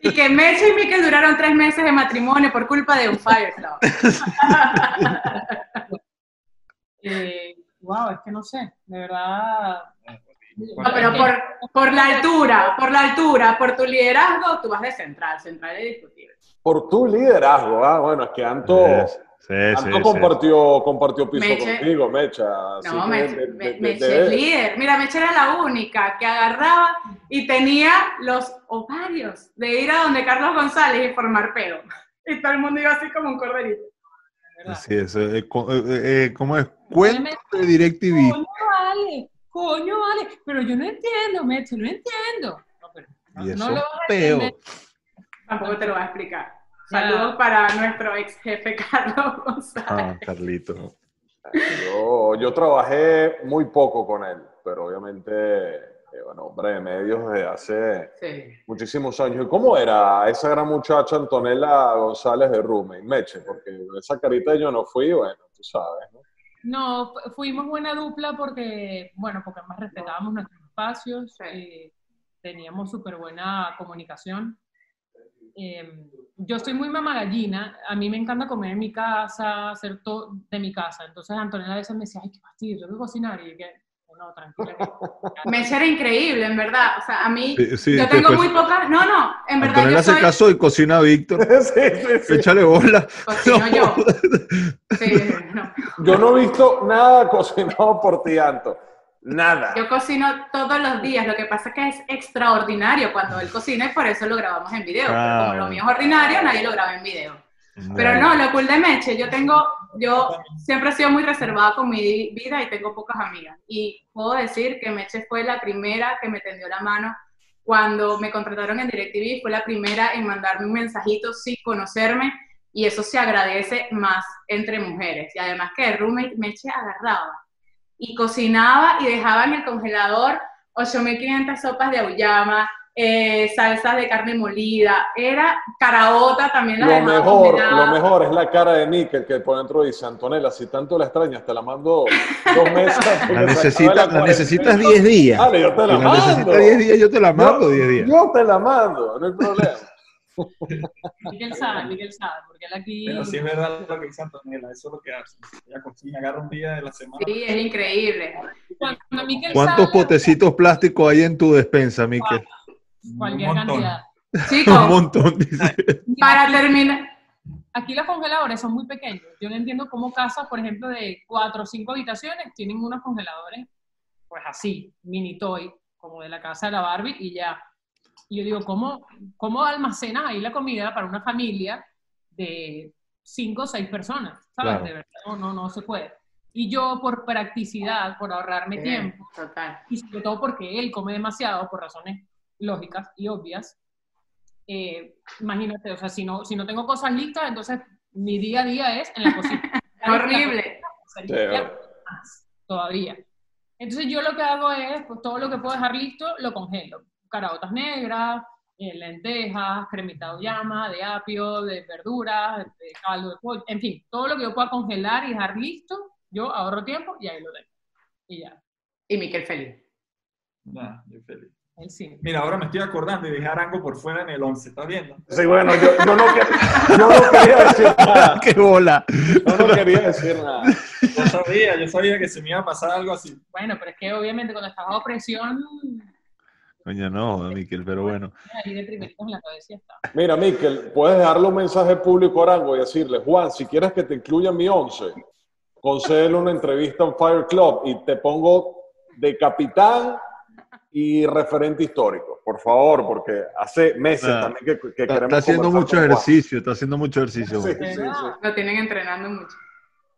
Y que Meche y Mikel duraron tres meses de matrimonio por culpa de un Fire Club. Eh, wow, es que no sé, de verdad. No, pero por, por la altura, por la altura, por tu liderazgo, tú vas de central. Central es discutible. Por tu liderazgo, ah, bueno, es que Anto, Sí, sí, Anto sí. compartió, compartió piso Meche. contigo, Mecha. No, Meche, de- de- Me- de- Meche de- es líder. Mira, Meche era la única que agarraba y tenía los ovarios de ir a donde Carlos González y formar pelo. Y todo el mundo iba así como un corderito. Sí, eso, eh, co- eh, eh, ¿Cómo es? Cuento de DirecTV. Coño, vale, coño, vale, pero yo no entiendo, Meche, no entiendo. No, pero no, Y no eso lo es vas a entender. Tampoco te lo voy a explicar. Saludos para nuestro ex jefe <laughs> Carlos González. Ah, Carlito. Yo, yo trabajé muy poco con él, pero obviamente, eh, bueno, hombre de medios desde hace Sí. muchísimos años. ¿Y cómo era esa gran muchacha Antonella González de Roommate, Meche? Porque esa carita yo no fui, bueno, tú sabes, ¿no? No, fu- fuimos buena dupla porque, bueno, porque más respetábamos nuestros espacios, Sí. eh, teníamos súper buena comunicación. Eh, yo estoy muy mamá gallina, a mí me encanta comer en mi casa, hacer todo de mi casa. Entonces Antonella a veces me decía, ay, qué fastidio, tengo que cocinar. Y que, no, tranquila. era <laughs> increíble, en verdad. O sea, a mí, Sí, sí, yo tengo después- muy pocas. No, no, en verdad Antonella yo soy. casó y cocina a Víctor. <laughs> sí, sí, sí. Échale bola. Cocino yo. <laughs> Sí, no. Yo no he visto nada cocinado por ti, Anto. Nada. Yo cocino todos los días, lo que pasa es que es extraordinario cuando él cocina y por eso lo grabamos en video. Pero Ah, como lo bueno. mío es ordinario, nadie lo graba en video. Pero no, lo cool de Meche, yo tengo, yo siempre he sido muy reservada con mi vida y tengo pocas amigas. Y puedo decir que Meche fue la primera que me tendió la mano cuando me contrataron en DirecTV, fue la primera en mandarme un mensajito sin conocerme y eso se agradece más entre mujeres. Y además que de roommate Meche agarraba y cocinaba y dejaba en el congelador 8.500 sopas de auyama, eh, salsas de carne molida, era caraota también la Lo mejor, lo mejor es la cara de Níquel que por dentro dice, Antonella, si tanto la extrañas, te la mando dos meses. La, <laughs> necesita, la cuarentena". necesitas 10 días. Dale, yo te la Si mando. necesitas 10 días, yo te la mando Yo- 10 días. Yo te la mando, no hay problema. Miguel sabe, Miguel sabe, porque él aquí... Pero sí es verdad lo que dice Antonella, eso es lo que hace. Ella cocina, agarra un día de la semana. Sí, es increíble. Cuando ¿Cuántos sale, potecitos plásticos hay en tu despensa, Miquel? Cualquier un montón. cantidad. <laughs> Un Chicos, montón, dice. <laughs> para terminar, Aquí los congeladores son muy pequeños. Yo no entiendo cómo casas, por ejemplo, de cuatro o cinco habitaciones tienen unos congeladores, pues así, mini toy, como de la casa de la Barbie y ya. Y yo digo, ¿cómo, cómo almacenas ahí la comida para una familia de cinco o seis personas? ¿Sabes? Claro. De verdad, no, no, no se puede. Y yo, por practicidad, por ahorrarme tiempo, Total. y sobre todo porque él come demasiado por razones lógicas y obvias. Eh, imagínate, o sea, si no, si no tengo cosas listas, entonces mi día a día es en la cocina. <laughs> Horrible. Todavía. Entonces yo lo que hago es, pues todo lo que puedo dejar listo, lo congelo. Caraotas negras, eh, lentejas, cremita de llama, de apio, de verduras, de, caldo de pollo, en fin, todo lo que yo pueda congelar y dejar listo, yo ahorro tiempo y ahí lo tengo. Y ya. Y Miquel feliz. Ya, yo feliz. Él sí. Mira, ahora me estoy acordando y dejé a Arango por fuera en el 11, ¿estás viendo? Sí, bueno, yo, yo no, que- yo no quería decir <laughs> nada. ¡Qué bola! Yo no quería decir nada. Yo sabía, yo sabía que se me iba a pasar algo así. Bueno, pero es que obviamente cuando estás bajo presión, Coño, no, Miquel, pero bueno. ahí de primeritos en la cabeza ya está. Mira, Miquel, puedes dejarle un mensaje público a Arango y decirle, Juan, si quieres que te incluya en mi once, concédele una entrevista en Fire Club y te pongo de capitán y referente histórico, por favor, porque hace meses Ah, también que, que Está, queremos está haciendo mucho ejercicio, está haciendo mucho ejercicio. Sí, sí, sí, Lo tienen entrenando mucho.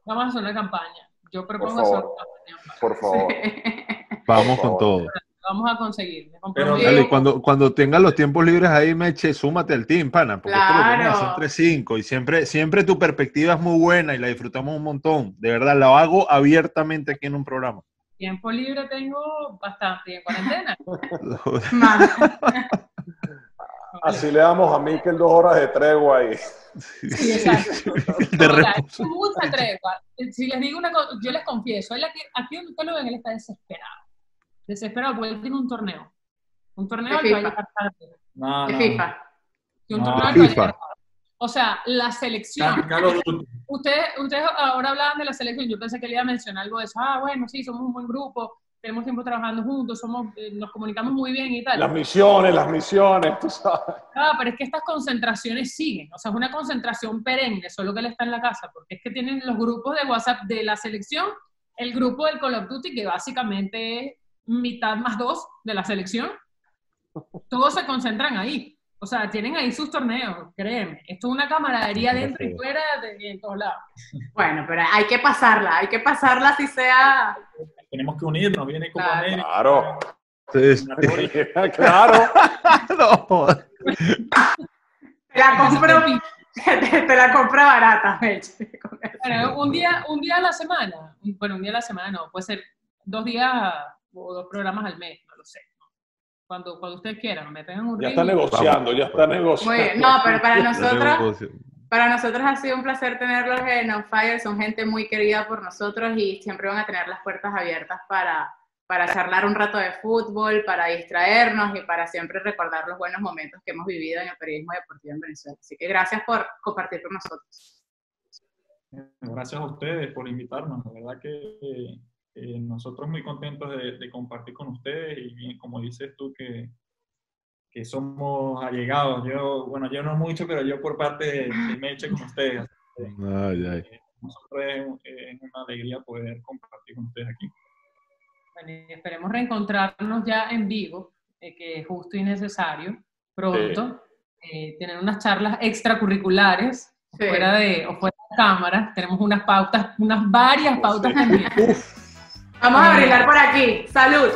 Vamos a hacer una campaña. Yo propongo Por hacer una campaña. por favor. <laughs> Vamos Por con favor. todo. Vamos a conseguir. Pero. Dale, cuando, cuando tengas los tiempos libres ahí, Meche, súmate al team, pana, porque esto lo Claro. entre cinco y siempre, siempre tu perspectiva es muy buena y la disfrutamos un montón. De verdad, la hago abiertamente aquí en un programa. Tiempo libre tengo bastante y en cuarentena. <laughs> Así le damos a Miquel dos horas de tregua ahí. Sí, exacto. <laughs> De mira, reposo. es mucha tregua. Si les digo una cosa, yo les confieso, él aquí, aquí donde ustedes lo ven, él está desesperado. Desesperado porque él tiene un torneo. Un torneo que va a FIFA. llegar tarde. No, De no. FIFA. Sí, un No, torneo al que va a FIFA. llegar tarde. O sea, la selección. Carlos Duty. Ustedes, ustedes ahora hablaban de la selección, yo pensé que le iba a mencionar algo de eso. Ah, bueno, sí, somos un buen grupo, tenemos tiempo trabajando juntos, somos, eh, nos comunicamos muy bien y tal. Las misiones, las misiones, tú sabes. Ah, pero es que estas concentraciones siguen, o sea, es una concentración perenne, solo que él está en la casa, porque es que tienen los grupos de WhatsApp de la selección, el grupo del Call of Duty, que básicamente es mitad más dos de la selección, todos se concentran ahí. O sea, tienen ahí sus torneos, créeme. Esto es una camaradería dentro y fuera de todos lados. <laughs> Bueno, pero hay que pasarla, hay que pasarla si sea. Tenemos que unirnos, viene Copa Claro. América. Claro, Entonces, <laughs> claro. <laughs> no. Te la compro, te, te la compro barata, Meche. Bueno, un día, un día a la semana, bueno, un día a la semana no, puede ser dos días o dos programas al mes. Cuando, cuando ustedes quieran, me tengan un Ya está ritmo. negociando, ya está negociando. Muy bien. No, pero para nosotros, para nosotros ha sido un placer tenerlos en On Fire. Son gente muy querida por nosotros y siempre van a tener las puertas abiertas para, para charlar un rato de fútbol, para distraernos y para siempre recordar los buenos momentos que hemos vivido en el periodismo deportivo en Venezuela. Así que gracias por compartir con nosotros. Gracias a ustedes por invitarnos. La verdad que eh, nosotros muy contentos de, de compartir con ustedes y bien, como dices tú que, que somos allegados. Yo, bueno, yo no mucho, pero yo por parte de, de Meche con ustedes. Ay, ay. Eh, Nosotros es, es una alegría poder compartir con ustedes aquí. Bueno, esperemos reencontrarnos ya en vivo, eh, que es justo y necesario, pronto. Eh, tener unas charlas extracurriculares, Sí. fuera de, o fuera de cámara. Tenemos unas pautas, unas varias pautas Sí. pendientes. Vamos a brindar por aquí. Salud.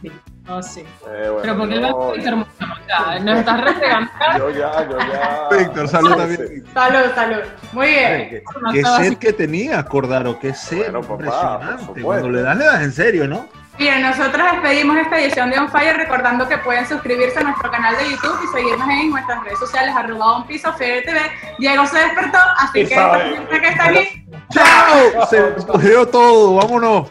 Sí. Oh, sí. Eh, bueno, Pero porque yo- a Víctor nos estás restregando acá. Yo ya, yo ya. Víctor, salud también. Salud, salud. Muy bien. ¿Qué, No qué sed así. que tenías, Cordaro? ¿Qué sed? Bueno, papá, por Impresionante. Cuando le das, le das en serio, ¿no? Bien, nosotros despedimos esta edición de On Fire recordando que pueden suscribirse a nuestro canal de YouTube y seguirnos en nuestras redes sociales arroba On Piso Fede TV. Diego se despertó, así Y que esta gente que está aquí. ¡Chao! Se cogió todo, vámonos.